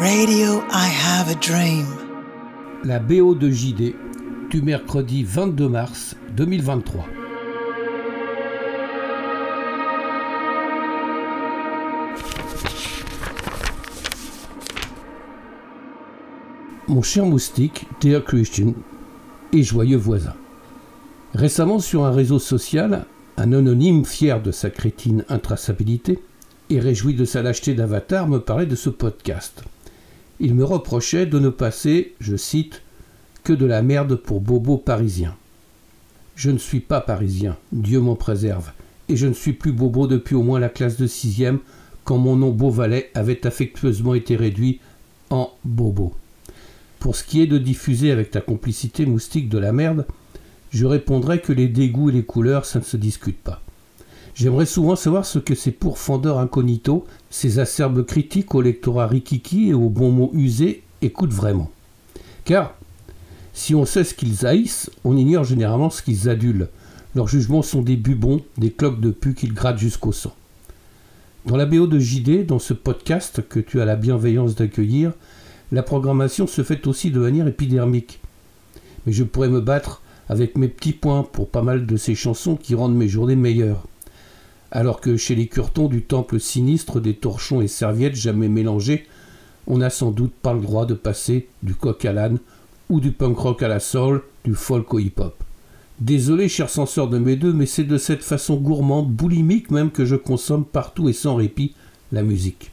Radio I Have a Dream. La BO de JD du mercredi 22 mars 2023. Mon cher moustique, dear Christian et joyeux voisin. Récemment sur un réseau social, un anonyme fier de sa crétine intraçabilité et réjoui de sa lâcheté d'avatar me parlait de ce podcast. Il me reprochait de ne passer, je cite, que de la merde pour bobo parisien. Je ne suis pas parisien, Dieu m'en préserve, et je ne suis plus bobo depuis au moins la classe de sixième, quand mon nom Beauvalet avait affectueusement été réduit en bobo. Pour ce qui est de diffuser avec ta complicité moustique de la merde, je répondrai que les dégoûts et les couleurs, ça ne se discute pas. J'aimerais souvent savoir ce que ces pourfendeurs incognito, ces acerbes critiques au lectorat rikiki et aux bons mots usés écoutent vraiment. Car, si on sait ce qu'ils haïssent, on ignore généralement ce qu'ils adulent. Leurs jugements sont des bubons, des cloques de pu qu'ils grattent jusqu'au sang. Dans la BO de JD, dans ce podcast que tu as la bienveillance d'accueillir, la programmation se fait aussi de manière épidermique. Mais je pourrais me battre avec mes petits points pour pas mal de ces chansons qui rendent mes journées meilleures. Alors que chez les curtons du temple sinistre des torchons et serviettes jamais mélangés, on n'a sans doute pas le droit de passer du coq à l'âne ou du punk rock à la soul, du folk au hip-hop. Désolé, cher censeur de mes deux, mais c'est de cette façon gourmande, boulimique même, que je consomme partout et sans répit la musique.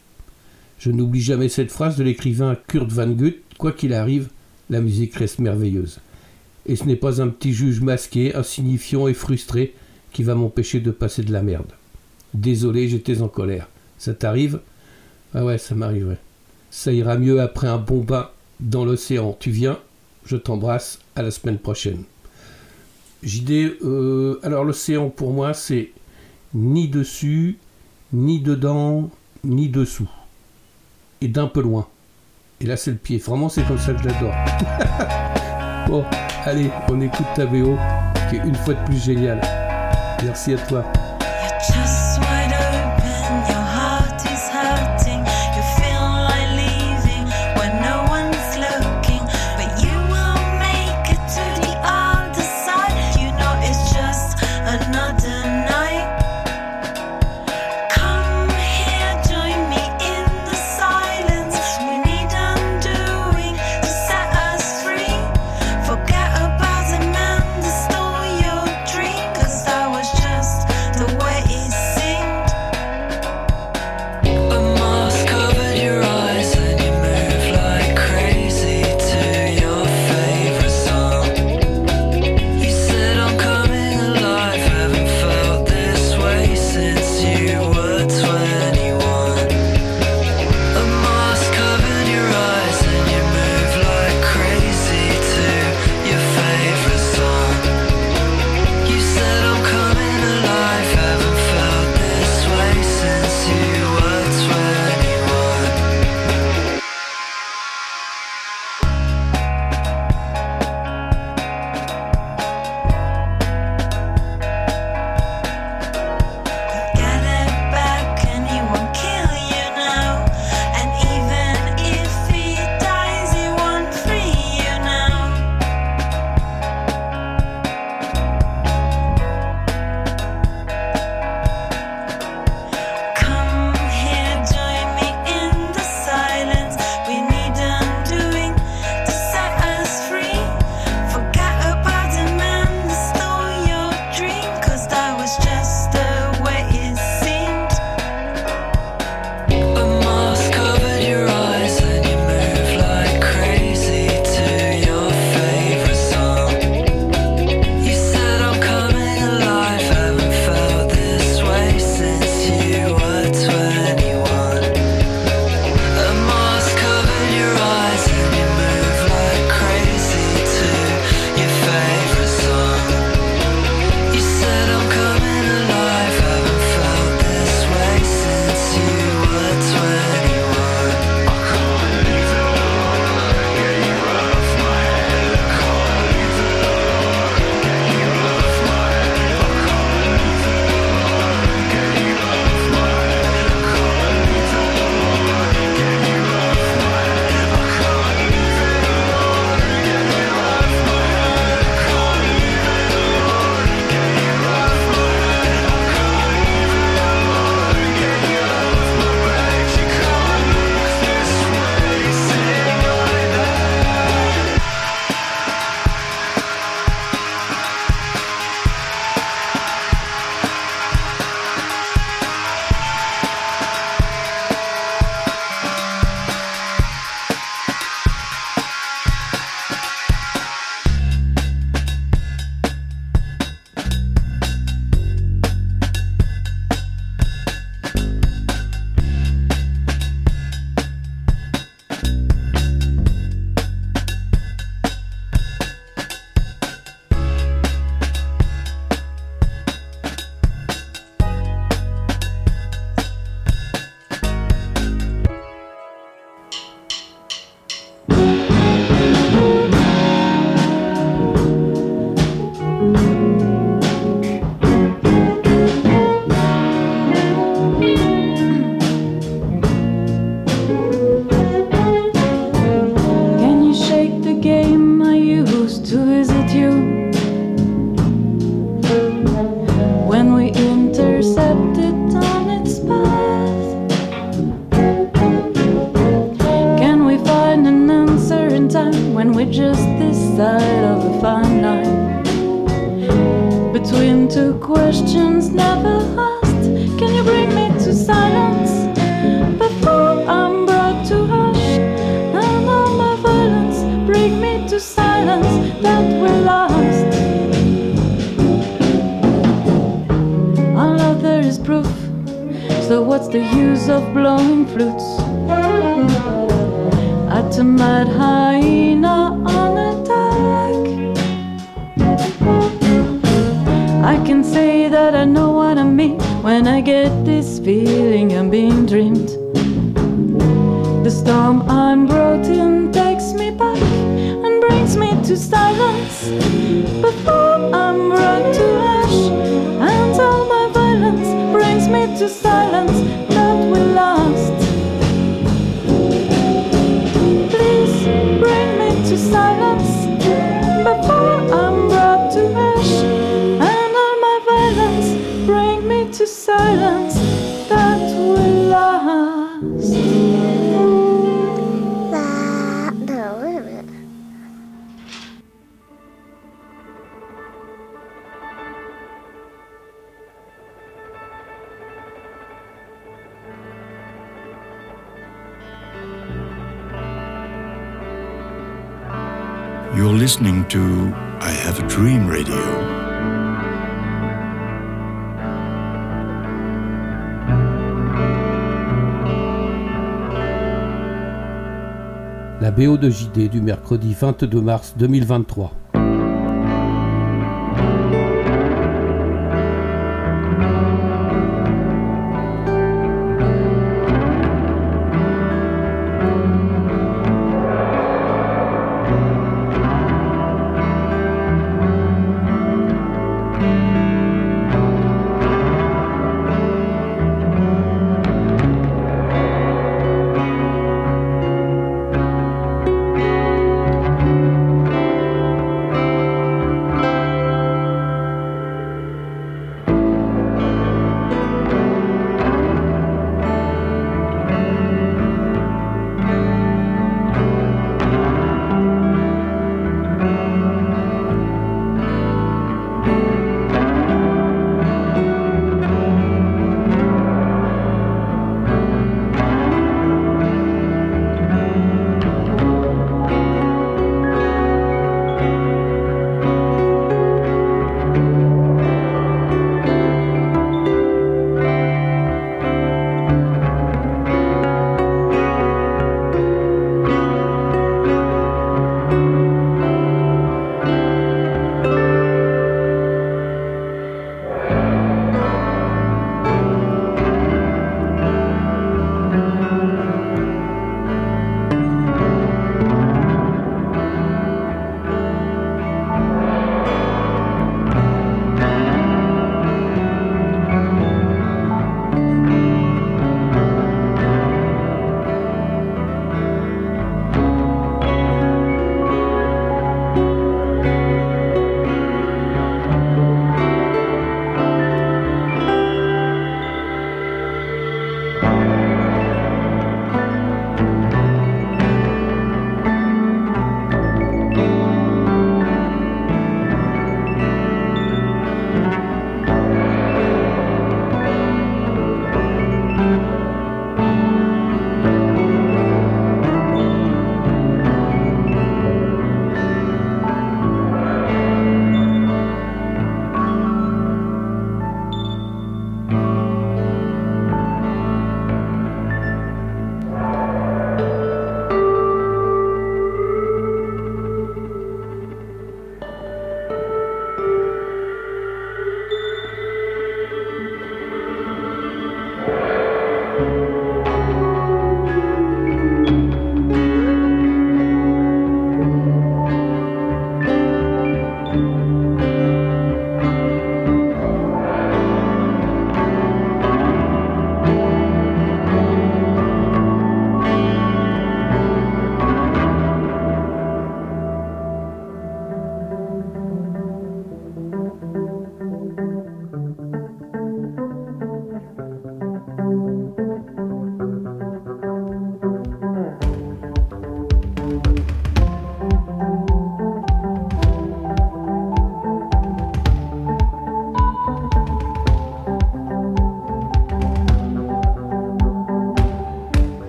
Je n'oublie jamais cette phrase de l'écrivain Kurt Van Gut Quoi qu'il arrive, la musique reste merveilleuse. Et ce n'est pas un petit juge masqué, insignifiant et frustré qui va m'empêcher de passer de la merde. Désolé, j'étais en colère. Ça t'arrive? Ah ouais, ça m'arrive, Ça ira mieux après un bon bain dans l'océan. Tu viens? Je t'embrasse. À la semaine prochaine. JD, euh, alors l'océan pour moi, c'est ni dessus, ni dedans, ni dessous. Et d'un peu loin. Et là, c'est le pied. Vraiment, c'est comme ça que j'adore. bon, allez, on écoute ta VO, qui est une fois de plus géniale. Merci à toi. leads me to silence that will last. Please bring me to silence before I'm. listening to I Have a Dream Radio. La BO de JD du mercredi 22 mars 2023.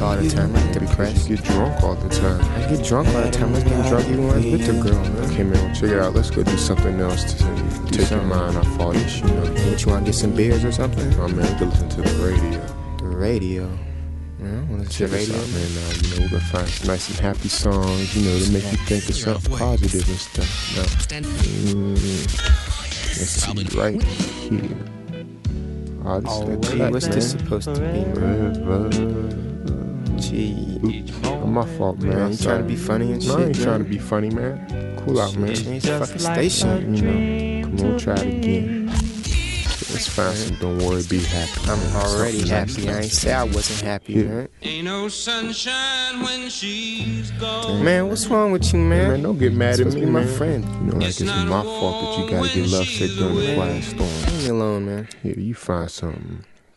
around all the time, like depressed. You get drunk all the time. I get drunk all the time. I was getting drunk even when I was with the girl, man. Okay, man, check it out. Let's go do something else to take your mind off all this, you know. What, you want to get some beers or something? Oh, man, we can listen to the radio. The radio. Yeah, I want Check the radio. out, man. Uh, you know, we're gonna find some nice and happy songs, you know, to make you think of something positive and stuff. Now, mm, let's see, right here. Oh, this is that what's this supposed to be, man? Gee, Oops, my fault, man. Man, you sorry. trying to be funny and No, I ain't shit, trying to be funny, man. Cool out, man. change the fucking station. You know, come on, try it again. Let's find some Don't Worry, Be Happy. I'm man. already Something happy. I ain't say I wasn't happy, Yeah. man. Ain't no sunshine when she's gone. Man, what's wrong with you, Hey, man? man, don't get mad at me, be my friend. You know, like it's my fault that you gotta get lovesick during the quiet storm. Leave me alone, man. Here, you find something.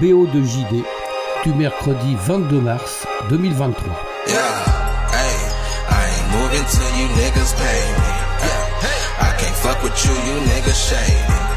BO de JD du mercredi 22 mars 2023. Yeah, hey, I ain't moving till you niggas pay me. Yeah, I can't fuck with you, you niggas shady.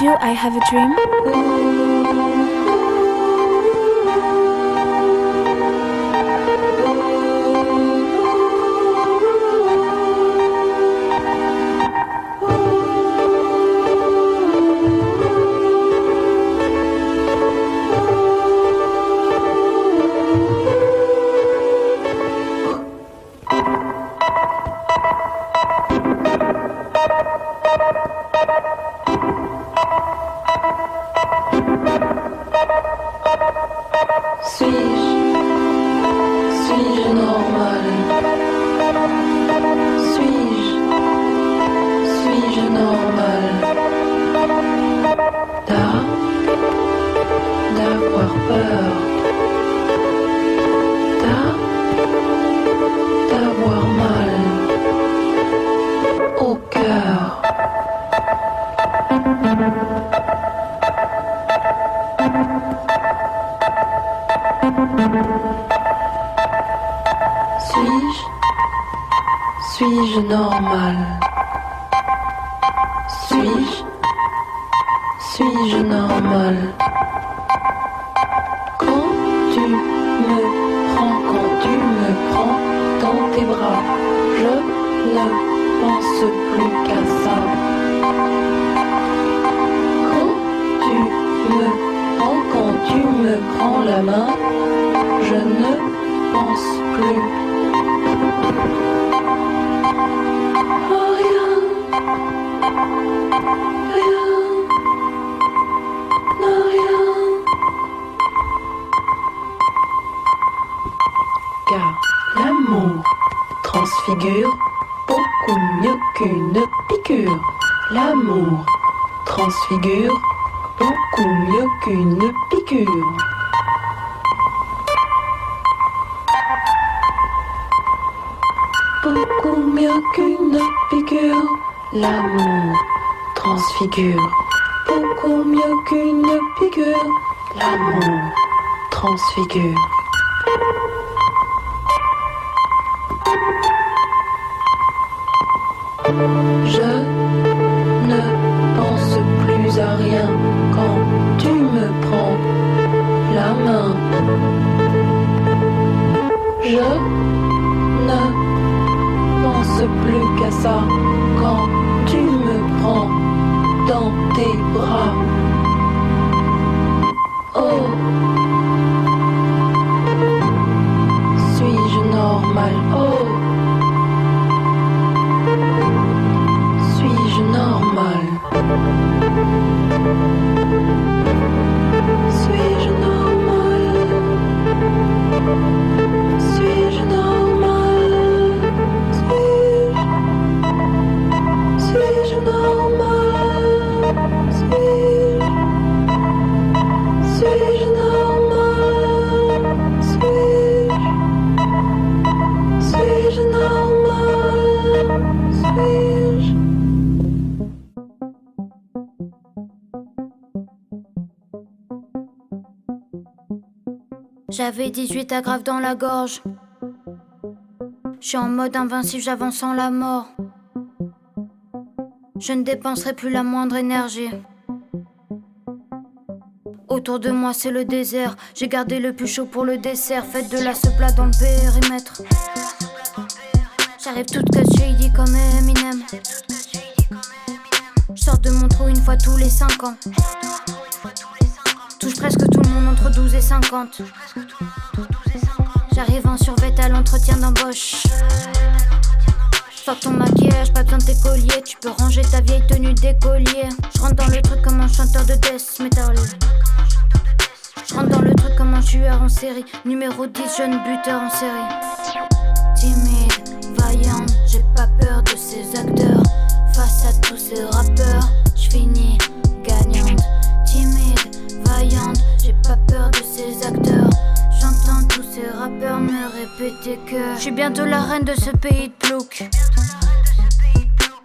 Do I Have a Dream? Suis-je? Suis-je normal? Suis-je? Suis-je normal? me prend la main, je ne pense plus. Oh, rien, rien. car l'amour transfigure beaucoup mieux qu'une piqûre. L'amour transfigure figure. Beaucoup mieux qu'une figure. L'amour transfigure. Je ne pense plus à rien quand tu me prends la main. Je ne pense plus qu'à ça. 不好 J'avais 18 agrafes dans la gorge. Je suis en mode invincible, j'avance en la mort. Je ne dépenserai plus la moindre énergie. Autour de moi c'est le désert, j'ai gardé le plus chaud pour le dessert, faites de la plat dans le périmètre. J'arrive toute que dit comme Eminem. J'sors de mon trou une fois tous les 5 ans. Presque tout le monde entre 12 et 50. J'arrive en survêt à l'entretien d'embauche. Sors ton maquillage, pas besoin de tes colliers. Tu peux ranger ta vieille tenue d'écolier. Je rentre dans le truc comme un chanteur de death metal. Je rentre dans le truc comme un tueur en série. Numéro 10, jeune buteur en série. Timide, vaillante, j'ai pas peur de ces acteurs. Face à tous ces rappeurs, je finis ces rappeurs me répéter que je suis bientôt la reine de ce pays de plouc.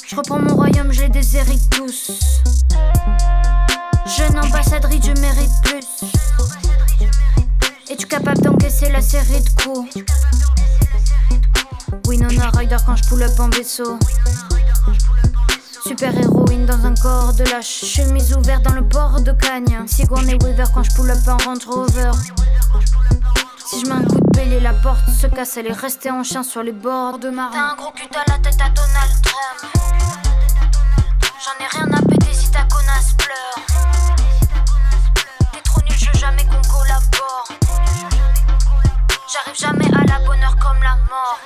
Je reprends mon royaume, j'ai des hérites tous. Jeune ambassadrice, je mérite plus. Es-tu capable d'encaisser la série de coups? Winona Rider quand je pull up en vaisseau. Super héroïne dans un corps de lâche. Chemise ouverte dans le port de Cagne. Sigourney Weaver quand je pull up en Range Rover. Si je mets un coup de pelle la porte se casse, elle est restée en chien sur les bords de ma T'as un gros cul à la tête à Donald Trump. J'en ai rien à péter si ta connasse pleure. T'es trop nul, je veux jamais qu'on collabore. J'arrive jamais à la bonne heure comme la mort.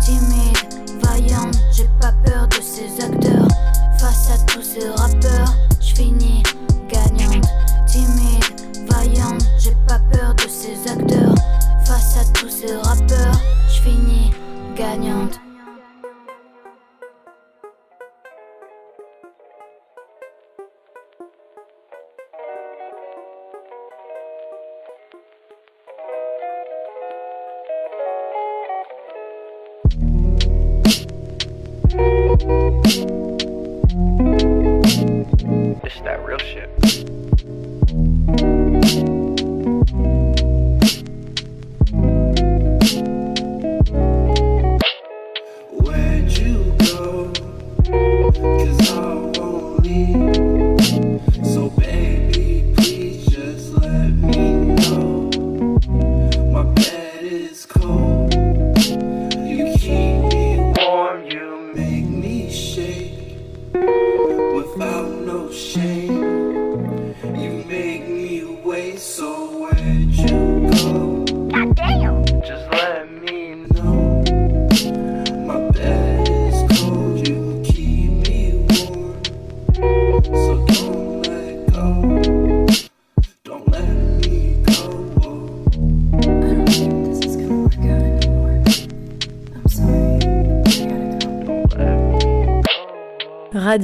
Timide, vaillante, j'ai pas peur de ces acteurs. Face à tous ces rappeurs, je finis gagnante.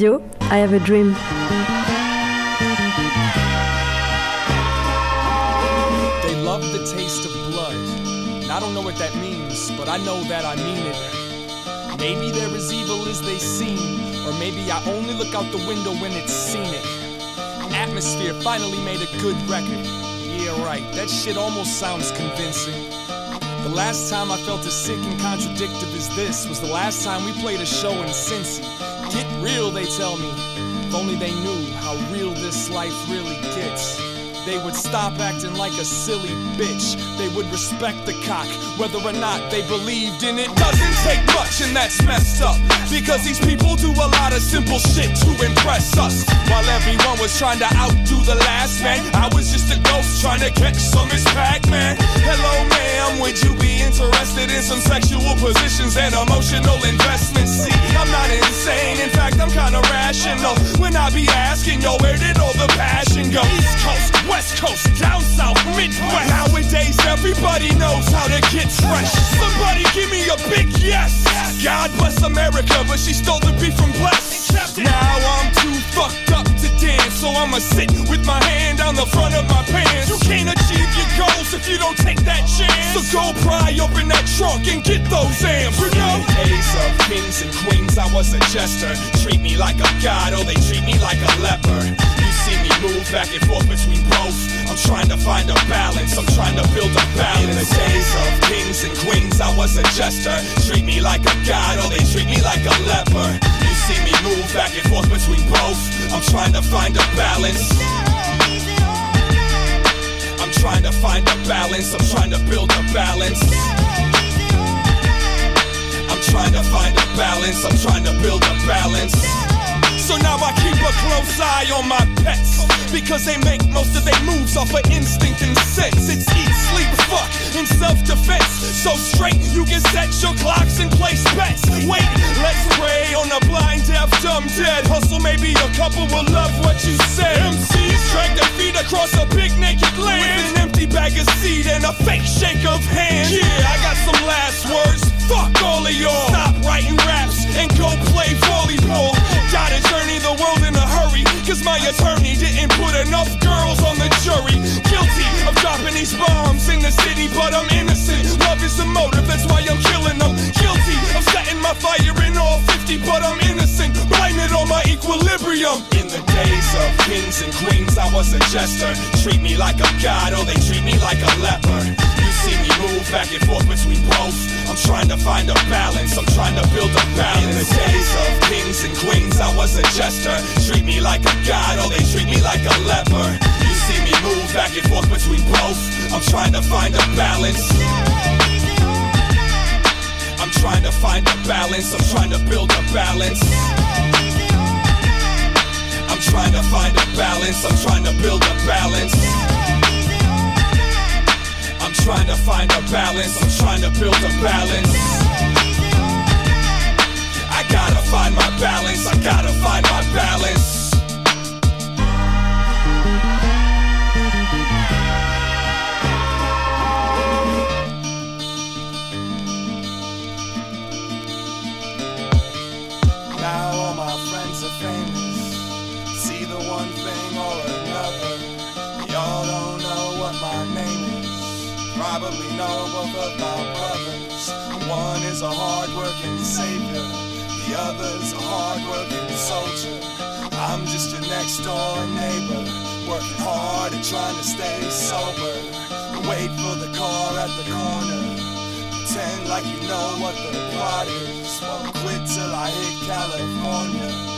Radio, I have a dream. They love the taste of blood. I don't know what that means, but I know that I mean it. Maybe they're as evil as they seem, or maybe I only look out the window when it's scenic. Atmosphere finally made a good record. Yeah, right, that shit almost sounds convincing. The last time I felt as sick and contradictive as this was the last time we played a show in Cincy. Get real, they tell me. If only they knew how real this life really gets. They would stop acting like a silly bitch. They would respect the cock, whether or not they believed in it. Doesn't take much, and that's messed up. Because these people do a lot of simple shit to impress us. While everyone was trying to outdo the last man, I was just a ghost trying to catch some Miss Pac-Man. Hello, ma'am, would you be interested in some sexual positions and emotional investments? See, I'm not insane. In fact, I'm kinda rational. When I be asking, yo, where did all the passion go? East Coast, West Coast, down south, Midwest. Nowadays, everybody knows how to get fresh. Somebody give me a big yes. God bless America, but she stole the beat from Bless. Now I'm too fucked up dance, so I'ma sit with my hand on the front of my pants. You can't achieve your goals if you don't take that chance. So go pry open that trunk and get those amps. You know, days of kings and queens, I was a jester. Treat me like a god, or they treat me like a leper You see me move back and forth between both. I'm trying to find a balance, I'm trying to build a balance. In the days of kings and queens, was a jester. Treat me like a god, or they treat me like a leper. You see me move back and forth between both. I'm trying to find a balance. I'm trying to find a balance. I'm trying to build a balance. I'm trying to find a balance. I'm trying to build a balance. So now I keep a close eye on my pets. Because they make most of their moves off of instinct and sense. It's eat, sleep, fuck, in self defense. So straight, you can set your clocks and place bets. Wait, let's pray on a blind, deaf, dumb, dead. Hustle, maybe a couple will love what you said. MCs drag their feet across a big naked land. With an empty bag of seed and a fake shake of hands. Yeah, I got some last words. Fuck all of y'all. Stop writing raps and go play volleyball. Gotta journey the world in a hurry. Cause my attorney didn't put enough girls on the jury. Guilty of dropping these bombs in the city, but I'm innocent. Love is the motive, that's why I'm killing them. Guilty of setting my fire in all 50, but I'm innocent. Blame it on my equilibrium. In the days of kings and queens, I was a jester. Treat me like a god, or they treat me like a leper. You see me move back and forth between both. I'm trying to find a balance, I'm trying to build a balance. In the days of kings and queens, I was a jester. Treat me like a god, or they treat me like a leper. You see me move back and forth between both. I'm trying to find a balance. I'm trying to find a balance, I'm trying to build a balance. I'm trying to find a balance, I'm trying to build a balance. I'm trying to find a balance, I'm trying to build a balance. I gotta find my balance, I gotta find my balance. Famous. See the one thing or another. Y'all don't know what my name is. Probably know both of my brothers. One is a hard-working savior. The other's a hard-working soldier. I'm just your next door neighbor. Working hard and trying to stay sober. Wait for the car at the corner. Pretend like you know what the plot is. Won't quit till I hit California.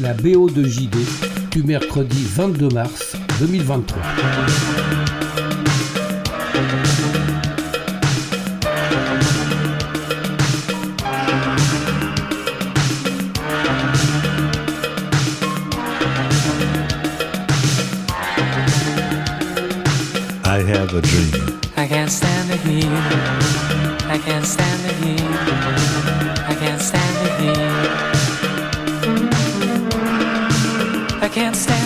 La BO de JD du mercredi 22 mars 2023. I have a dream. I can't stand the heat. I can't stand the heat. I can't stand the heat. I can't stand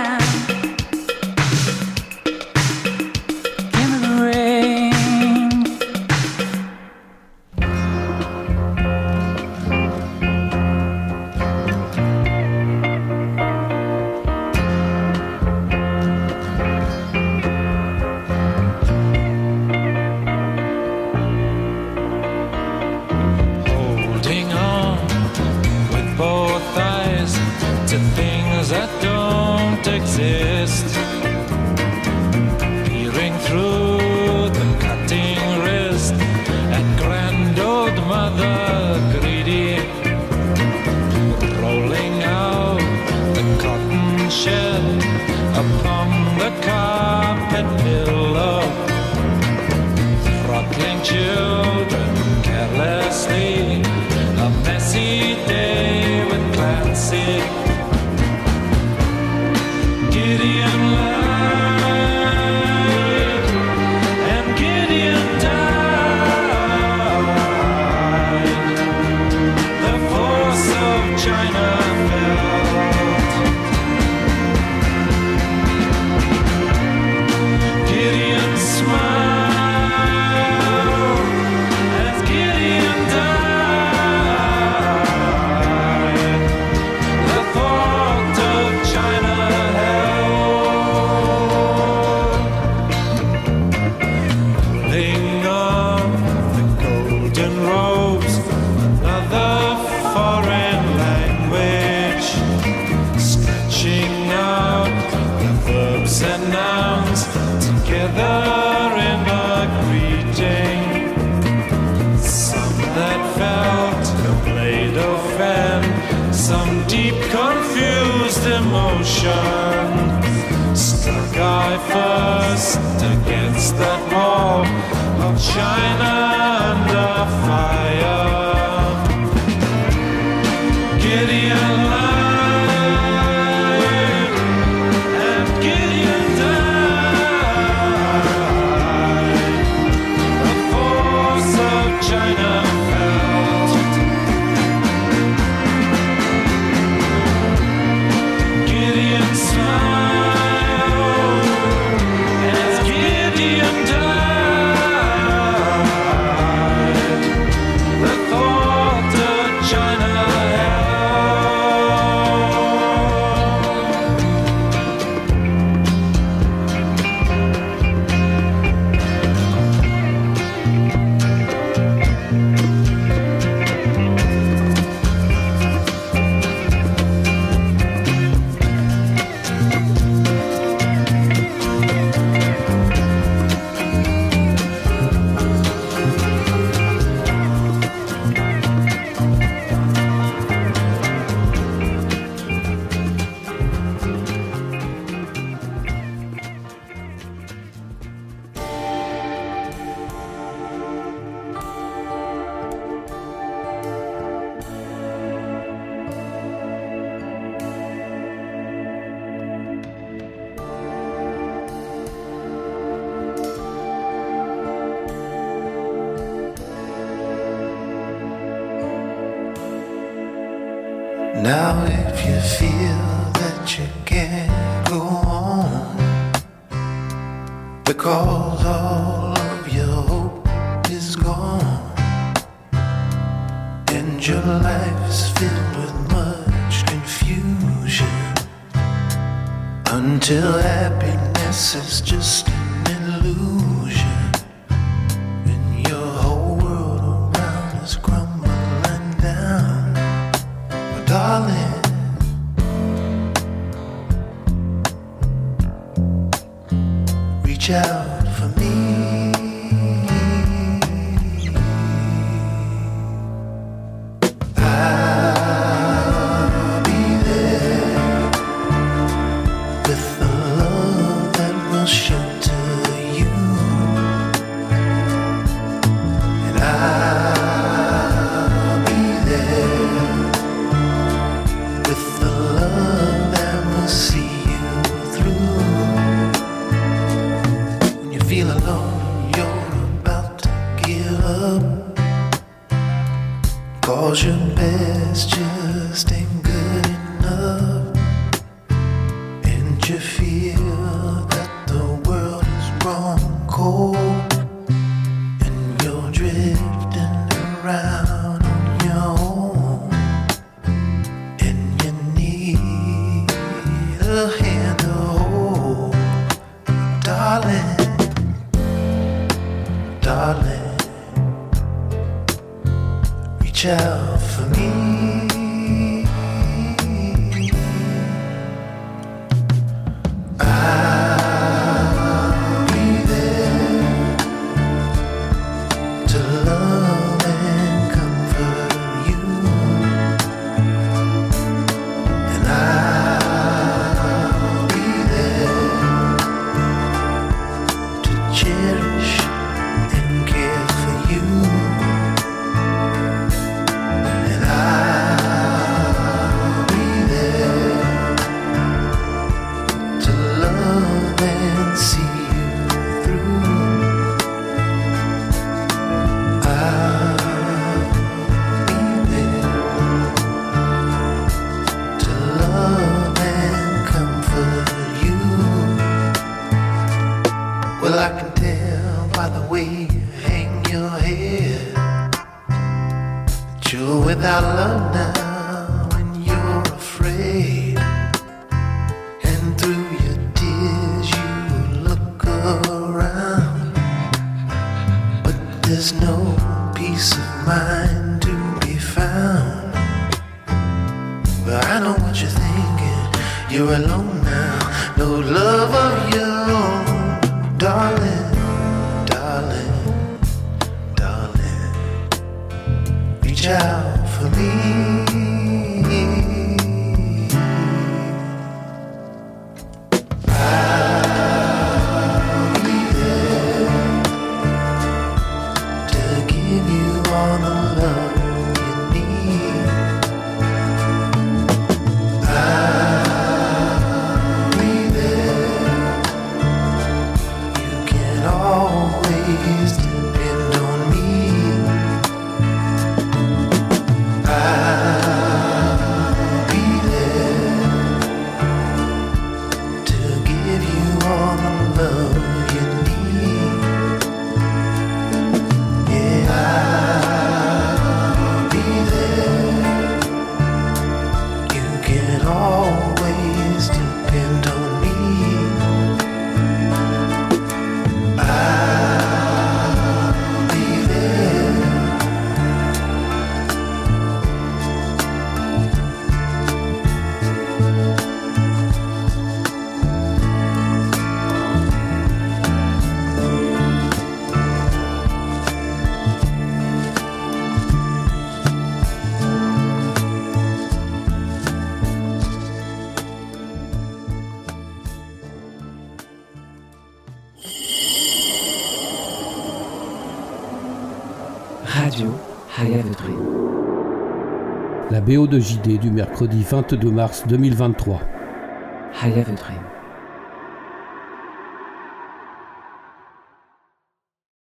BO de JD du mercredi 22 mars 2023.